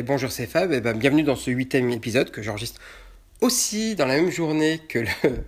Bonjour, c'est Fab. Ben, bienvenue dans ce huitième épisode que j'enregistre aussi dans la même journée que le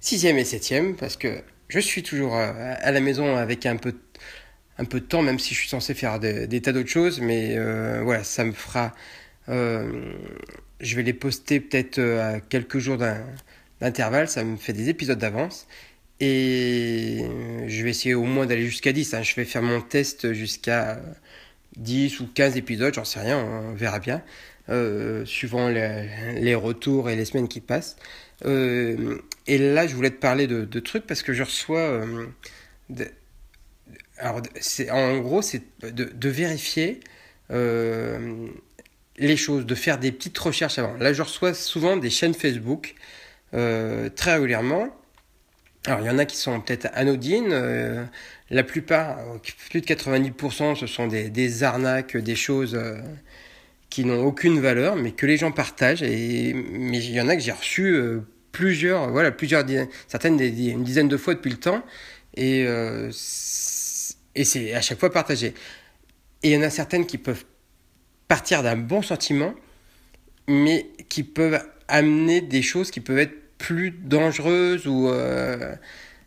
sixième et septième, parce que je suis toujours euh, à la maison avec un peu, un peu de temps, même si je suis censé faire des, tas d'autres choses. Mais euh, voilà, ça me fera. Euh, je vais les poster peut-être à quelques jours d'intervalle. Ça me fait des épisodes d'avance. Et je vais essayer au moins d'aller jusqu'à 10. Hein. Je vais faire mon test jusqu'à 10 ou 15 épisodes, j'en sais rien, on verra bien, euh, suivant les, retours et les semaines qui passent. Euh, et là, je voulais te parler de, trucs parce que je reçois... Euh, alors, en gros, c'est de, vérifier les choses, de faire des petites recherches avant. Là, je reçois souvent des chaînes Facebook très régulièrement alors, il y en a qui sont peut-être anodines. Euh, la plupart, plus de 90%, ce sont des, arnaques, des choses euh, qui n'ont aucune valeur, mais que les gens partagent. Et, mais il y en a que j'ai reçu euh, plusieurs, voilà, plusieurs, certaines une dizaine de fois depuis le temps. Et, et c'est à chaque fois partagé. Et il y en a certaines qui peuvent partir d'un bon sentiment, mais qui peuvent amener des choses qui peuvent être plus dangereuse ou euh,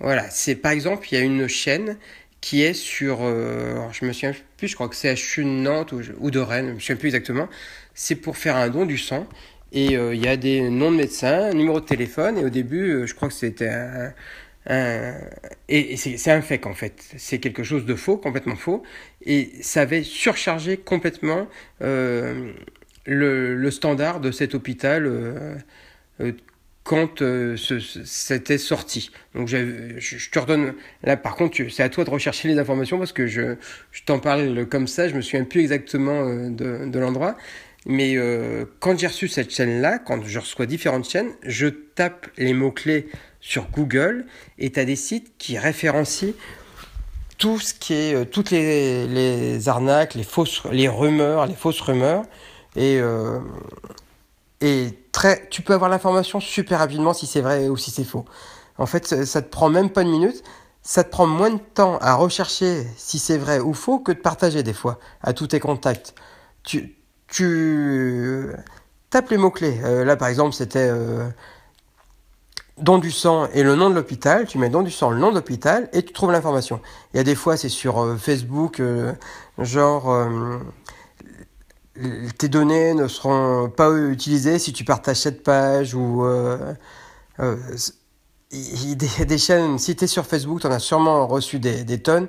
voilà. C'est par exemple il y a une chaîne qui est sur euh, je me souviens plus je crois que c'est à Nantes ou, ou, de Rennes je me souviens plus exactement. C'est pour faire un don du sang et euh, il y a des noms de médecins numéro de téléphone et au début je crois que c'était un, et, c'est un fake en fait. C'est quelque chose de faux complètement faux et ça avait surchargé complètement le, standard de cet hôpital quand euh, c'était sorti. Donc je, te redonne, là par contre, c'est à toi de rechercher les informations parce que je, je t'en parle comme ça, je me souviens plus exactement euh, de, de l'endroit. Mais euh, quand j'ai reçu cette chaîne-là, quand je reçois différentes chaînes, je tape les mots-clés sur Google et tu as des sites qui référencient tout ce qui est, toutes les, les, arnaques, les fausses, les rumeurs, les fausses rumeurs. Et, et très, tu peux avoir l'information super rapidement si c'est vrai ou si c'est faux. En fait, ça, te prend même pas une minute. Ça te prend moins de temps à rechercher si c'est vrai ou faux que de partager des fois à tous tes contacts. Tu, tu tapes les mots-clés. Euh, là, par exemple, c'était euh, don du sang et le nom de l'hôpital. Tu mets don du sang, le nom de l'hôpital et tu trouves l'information. Il y a des fois, c'est sur euh, Facebook, genre tes données ne seront pas utilisées si tu partages cette page ou euh, euh, des, chaînes, si tu es sur Facebook, tu en as sûrement reçu des, tonnes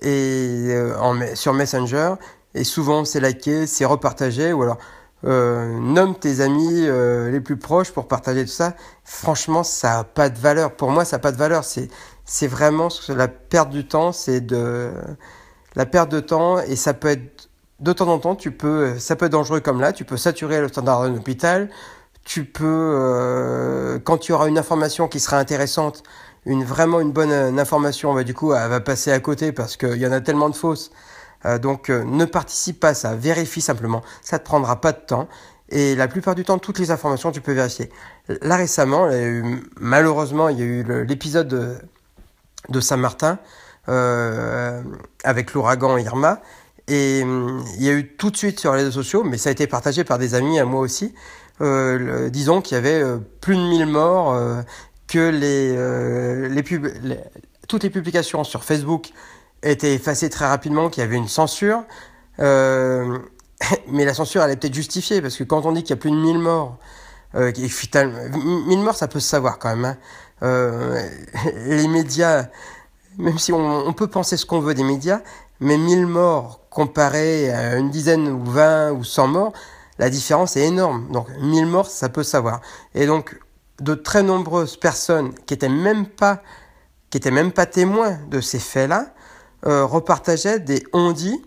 et euh, sur Messenger et souvent c'est liké, c'est repartagé ou alors nomme tes amis les plus proches pour partager tout ça. Franchement, ça a pas de valeur. Pour moi, ça n'a pas de valeur. C'est c'est vraiment la perte du temps, c'est de la perte de temps et ça peut être de temps en temps, tu peux, ça peut être dangereux comme là, tu peux saturer le standard d'un hôpital, tu peux, euh, quand tu auras une information qui sera intéressante, une vraiment une bonne euh, information, bah, du coup, elle va passer à côté parce qu'il y en a tellement de fausses. Euh, donc, ne participe pas à ça, vérifie simplement. Ça te prendra pas de temps. Et la plupart du temps, toutes les informations, tu peux vérifier. Là, récemment, malheureusement, il y a eu l'épisode de, de Saint-Martin avec l'ouragan Irma. Et hum, il y a eu tout de suite sur les réseaux sociaux, mais ça a été partagé par des amis à moi aussi, euh, disons qu'il y avait euh, plus de 1000 morts, euh, que les, pub toutes les publications sur Facebook étaient effacées très rapidement, qu'il y avait une censure. Mais la censure, elle est peut-être justifiée, parce que quand on dit qu'il y a plus de 1000 morts, euh, 1000 morts, ça peut se savoir quand même. Hein. les médias, même si on, on peut penser ce qu'on veut des médias, mais 1000 morts comparé à une dizaine ou 20 ou 100 morts, la différence est énorme. Donc 1000 morts, ça peut savoir. Et donc de très nombreuses personnes qui étaient même pas qui étaient même pas témoins de ces faits-là euh, repartageaient des on-dit,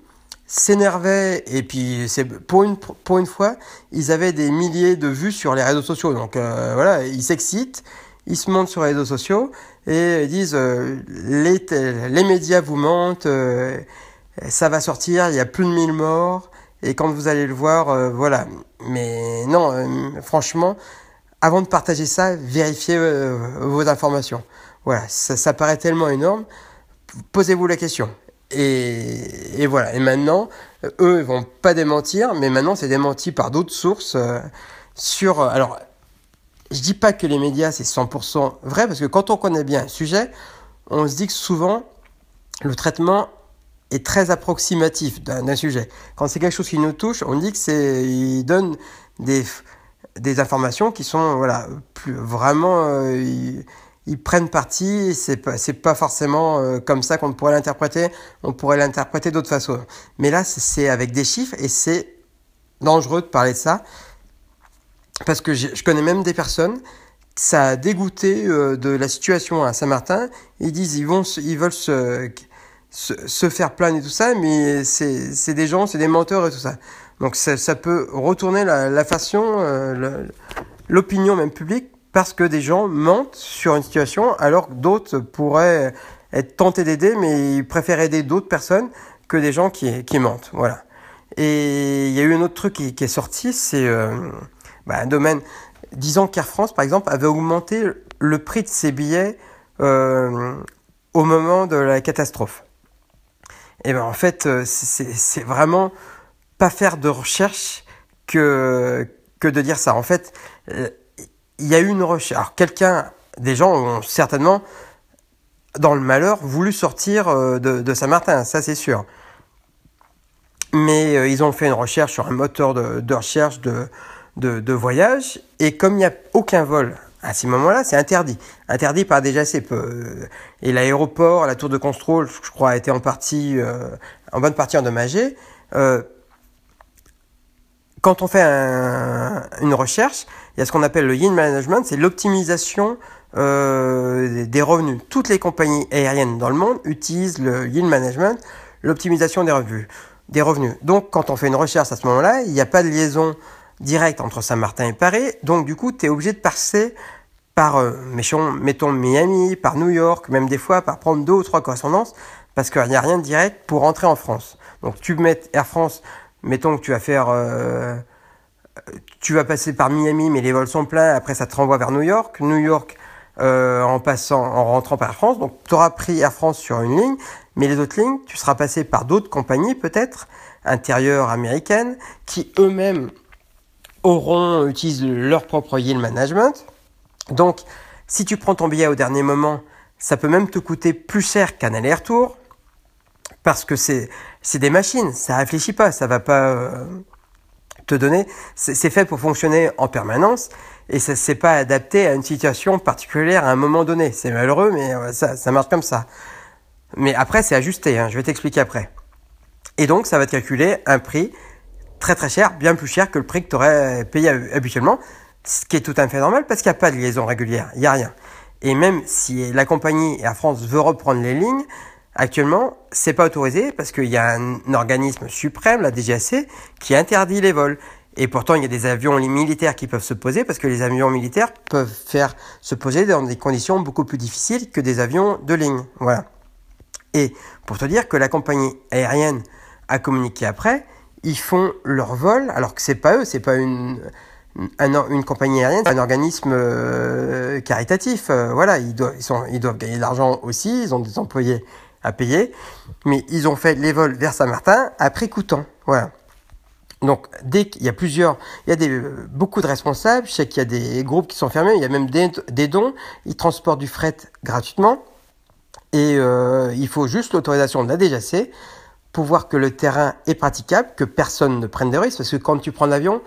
s'énervaient et puis c'est pour une pour une fois, ils avaient des milliers de vues sur les réseaux sociaux. Donc euh, voilà, ils s'excitent, ils se montent sur les réseaux sociaux et disent euh, les les médias vous mentent ça va sortir, il y a plus de 1000 morts, et quand vous allez le voir, euh, voilà. Mais non, euh, franchement, avant de partager ça, vérifiez euh, vos informations. Voilà, ça, paraît tellement énorme. Posez-vous la question. Et, et, voilà. Et maintenant, eux, ils vont pas démentir, mais maintenant, c'est démenti par d'autres sources euh, sur. Alors, je dis pas que les médias, c'est 100% vrai, parce que quand on connaît bien un sujet, on se dit que souvent, le traitement est très approximatif d'un sujet. Quand c'est quelque chose qui nous touche, on dit que c'est, il donne des, des informations qui sont, voilà, plus vraiment, euh, ils, prennent parti. C'est pas, c'est pas forcément euh, comme ça qu'on pourrait l'interpréter. On pourrait l'interpréter d'autres façons. Mais là, c'est avec des chiffres et c'est dangereux de parler de ça parce que je connais même des personnes ça a dégoûté euh, de la situation à Saint-Martin. Ils disent ils vont ils veulent se, se, faire plaindre et tout ça, mais c'est des gens, c'est des menteurs et tout ça. Donc ça, ça peut retourner la, la façon, euh, l'opinion même publique, parce que des gens mentent sur une situation, alors que d'autres pourraient être tentés d'aider, mais ils préfèrent aider d'autres personnes que des gens qui, qui mentent. Voilà. Et il y a eu un autre truc qui, qui est sorti, c'est euh, bah, un domaine disons qu'Air France, par exemple, avait augmenté le prix de ses billets euh, au moment de la catastrophe. Et ben en fait, euh, c'est vraiment pas faire de recherche que, que de dire ça. En fait, euh, il y a eu une recherche. Alors quelqu'un, des gens ont certainement, dans le malheur, voulu sortir de, de Saint-Martin, ça c'est sûr. Mais ils ont fait une recherche sur un moteur de, de recherche de, de, voyage. Et comme il n'y a aucun vol à ce moment-là, c'est interdit. Interdit par déjà c'est peu. Et l'aéroport, la tour de contrôle, je crois, a été en partie, euh, en bonne partie endommagée. Euh, quand on fait une recherche, il y a ce qu'on appelle le yield management, c'est l'optimisation euh, des revenus. Toutes les compagnies aériennes dans le monde utilisent le yield management, l'optimisation des revenus. Des revenus. Donc, quand on fait une recherche à ce moment-là, il n'y a pas de liaison direct entre Saint-Martin et Paris. Donc du coup, tu es obligé de passer par, euh, mettons, Miami, par New York, même des fois par prendre deux ou trois correspondances, parce qu'il n'y a rien de direct pour rentrer en France. Donc tu mets Air France, mettons que tu vas faire... Euh, tu vas passer par Miami, mais les vols sont pleins, après ça te renvoie vers New York. New York, euh, en passant, en rentrant par Air France. Donc tu auras pris Air France sur une ligne, mais les autres lignes, tu seras passé par d'autres compagnies peut-être, intérieures américaines, qui eux-mêmes auront, utilisent leur propre yield management. Donc, si tu prends ton billet au dernier moment, ça peut même te coûter plus cher qu'un aller-retour parce que c'est des machines, ça réfléchit pas, ça va pas euh, te donner. C'est fait pour fonctionner en permanence et ça c'est pas adapté à une situation particulière à un moment donné. C'est malheureux, mais euh, ça ça marche comme ça. Mais après c'est ajusté, hein, je vais t'expliquer après. Et donc ça va te calculer un prix très très cher, bien plus cher que le prix que tu aurais payé habituellement, ce qui est tout à fait normal parce qu'il n'y a pas de liaison régulière, il n'y a rien. Et même si la compagnie Air France veut reprendre les lignes, actuellement, c'est pas autorisé parce qu'il y a un organisme suprême, la DGAC, qui interdit les vols. Et pourtant, il y a des avions militaires qui peuvent se poser parce que les avions militaires peuvent faire se poser dans des conditions beaucoup plus difficiles que des avions de ligne. Voilà. Et pour te dire que la compagnie aérienne a communiqué après, ils font leur vol, alors que c'est pas eux, c'est pas une, une compagnie aérienne, un organisme euh, caritatif. Euh, voilà, ils doivent, gagner de l'argent aussi, ils ont des employés à payer, mais ils ont fait les vols vers Saint-Martin à prix coûtant. Voilà. Donc, dès qu'il y a plusieurs, il y a des, beaucoup de responsables, je sais qu'il y a des groupes qui sont fermés, il y a même des, dons, ils transportent du fret gratuitement, et euh, il faut juste l'autorisation de la DGAC pour voir que le terrain est praticable, que personne ne prenne des risques, parce que quand tu prends l'avion,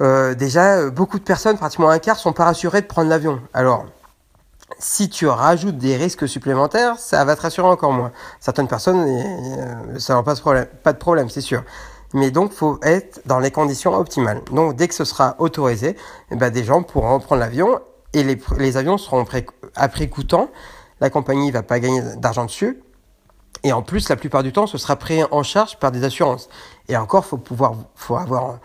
euh, déjà, beaucoup de personnes, pratiquement un quart, sont pas rassurées de prendre l'avion. Alors, si tu rajoutes des risques supplémentaires, ça va te rassurer encore moins. Certaines personnes, euh, ça n'a pas pas de problème, c'est sûr. Mais donc, faut être dans les conditions optimales. Donc, dès que ce sera autorisé, eh ben, des gens pourront prendre l'avion et les, avions seront prix coûtant. La compagnie va pas gagner d'argent dessus. Et en plus, la plupart du temps, ce sera pris en charge par des assurances. Et encore, faut pouvoir, faut avoir,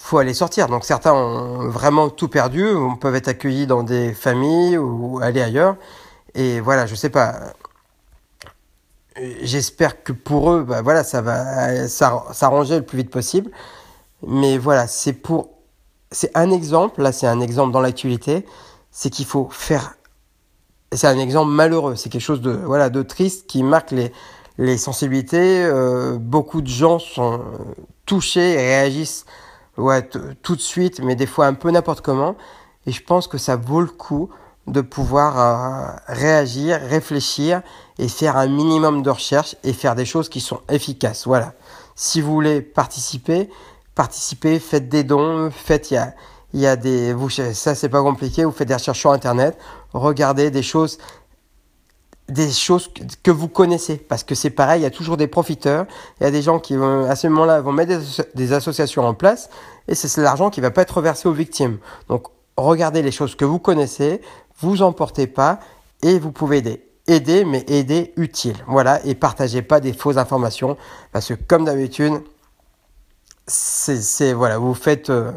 faut aller sortir. Donc certains ont vraiment tout perdu, on peuvent être accueillis dans des familles ou aller ailleurs. Et voilà, je sais pas. J'espère que pour eux, bah voilà, ça va s'arranger le plus vite possible. Mais voilà, c'est pour, c'est un exemple. Là, c'est un exemple dans l'actualité. C'est qu'il faut faire c'est un exemple malheureux. C'est quelque chose de, voilà, de triste qui marque les, les sensibilités, euh, beaucoup de gens sont touchés et réagissent ouais, tout de suite, mais des fois un peu n'importe comment. Et je pense que ça vaut le coup de pouvoir euh, réagir, réfléchir et faire un minimum de recherche et faire des choses qui sont efficaces. Voilà. Si vous voulez participer, participez, faites des dons, faites, il y a, y a des, vous, ça c'est pas compliqué, vous faites des recherches sur internet, regardez des choses des choses que vous connaissez. Parce que c'est pareil, il y a toujours des profiteurs. Il y a des gens qui, vont, à ce moment-là, vont mettre des, associations en place et c'est l'argent qui va pas être reversé aux victimes. Donc, regardez les choses que vous connaissez, vous emportez pas et vous pouvez aider. Aider, mais aider utile. Voilà, et partagez pas des fausses informations parce que, comme d'habitude, c'est, voilà, vous faites, euh,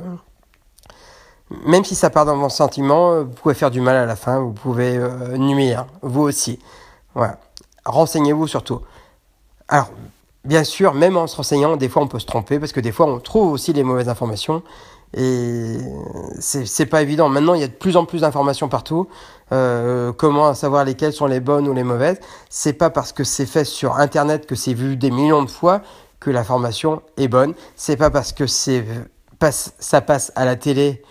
même si ça part dans vos sentiments, vous pouvez faire du mal à la fin, vous pouvez euh, nuire, vous aussi. Voilà. Renseignez-vous surtout. Alors, bien sûr, même en se renseignant, des fois on peut se tromper parce que des fois on trouve aussi les mauvaises informations et c'est pas évident. Maintenant, il y a de plus en plus d'informations partout. Euh, comment savoir lesquelles sont les bonnes ou les mauvaises C'est pas parce que c'est fait sur Internet que c'est vu des millions de fois que l'information est bonne. C'est pas parce que c'est ça passe à la télé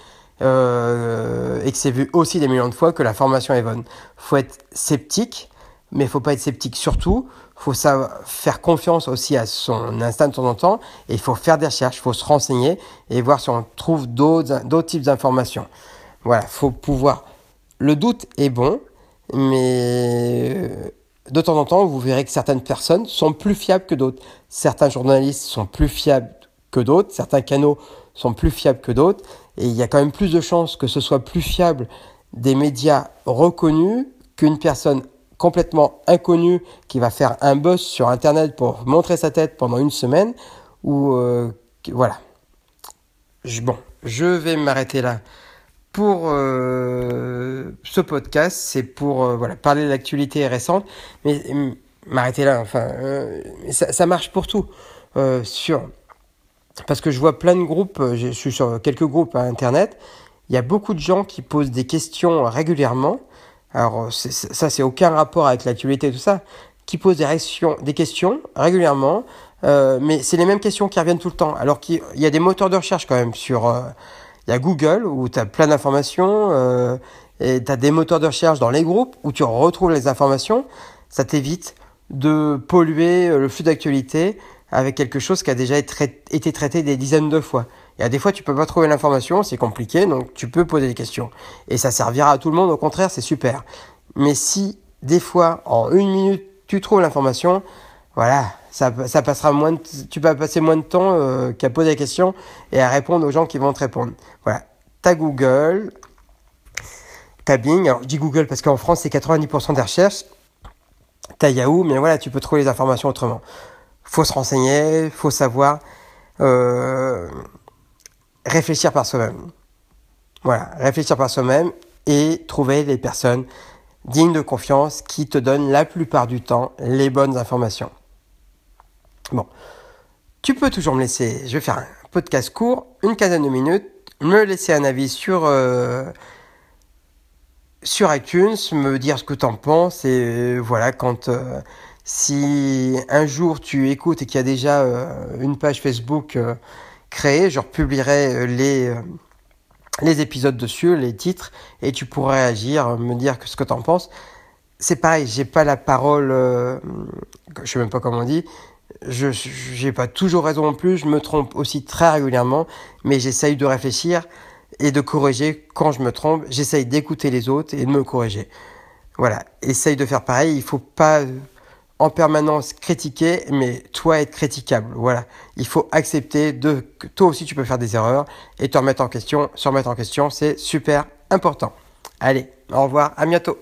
euh, et que c'est vu aussi des millions de fois que l'information est bonne. Faut être sceptique mais il faut pas être sceptique surtout. Il faut savoir faire confiance aussi à son instinct de temps en temps. Et il faut faire des recherches, il faut se renseigner et voir si on trouve d'autres types d'informations. Voilà, faut pouvoir. Le doute est bon, mais euh, de temps en temps, vous verrez que certaines personnes sont plus fiables que d'autres. Certains journalistes sont plus fiables que d'autres, certains canaux sont plus fiables que d'autres, et il y a quand même plus de chances que ce soit plus fiable des médias reconnus qu'une personne complètement inconnu qui va faire un boss sur Internet pour montrer sa tête pendant une semaine, ou euh, voilà. bon, je vais m'arrêter là pour euh, ce podcast. C'est pour euh, voilà parler de l'actualité récente, mais m'arrêter là. Enfin, ça, ça, marche pour tout. sur parce que je vois plein de groupes. Je suis sur quelques groupes à Internet. Il y a beaucoup de gens qui posent des questions régulièrement alors euh, ça c'est aucun rapport avec l'actualité et tout ça, qui pose des, questions régulièrement, euh, mais c'est les mêmes questions qui reviennent tout le temps. Alors qu'il y a des moteurs de recherche quand même sur... Euh, il y a Google où tu as plein d'informations, euh, et tu as des moteurs de recherche dans les groupes où tu retrouves les informations. Ça t'évite de polluer le flux d'actualité avec quelque chose qui a déjà été traité des dizaines de fois. Et à des fois, tu peux pas trouver l'information, c'est compliqué, donc tu peux poser des questions. Et ça servira à tout le monde, au contraire, c'est super. Mais si, des fois, en une minute, tu trouves l'information, voilà, ça, passera moins tu vas passer moins de temps euh, qu'à poser des questions et à répondre aux gens qui vont te répondre. Voilà. T'as Google, t'as Bing, alors je dis Google parce qu'en France, c'est 90% des recherches. T'as Yahoo, mais voilà, tu peux trouver les informations autrement. Faut se renseigner, faut savoir. Euh, réfléchir par soi-même. Voilà, réfléchir par soi-même et trouver les personnes dignes de confiance qui te donnent la plupart du temps les bonnes informations. Bon, tu peux toujours me laisser, je vais faire un podcast court, une quinzaine de minutes, me laisser un avis sur, euh, iTunes, me dire ce que tu en penses et euh, voilà, quand euh, si un jour tu écoutes et qu'il y a déjà une page Facebook créer, je republierai euh, les, euh, les épisodes dessus, les titres, et tu pourrais agir, me dire ce que tu en penses. C'est pareil, j'ai pas la parole, euh, je sais même pas comment on dit, je n'ai pas toujours raison non plus, je me trompe aussi très régulièrement, mais j'essaye de réfléchir et de corriger quand je me trompe. J'essaye d'écouter les autres et de me corriger. Voilà, essaye de faire pareil. Il faut pas en permanence critiquer, mais toi être critiquable. Voilà. Il faut accepter de toi aussi tu peux faire des erreurs et te remettre en question. Se remettre en question, c'est super important. Allez, au revoir, à bientôt.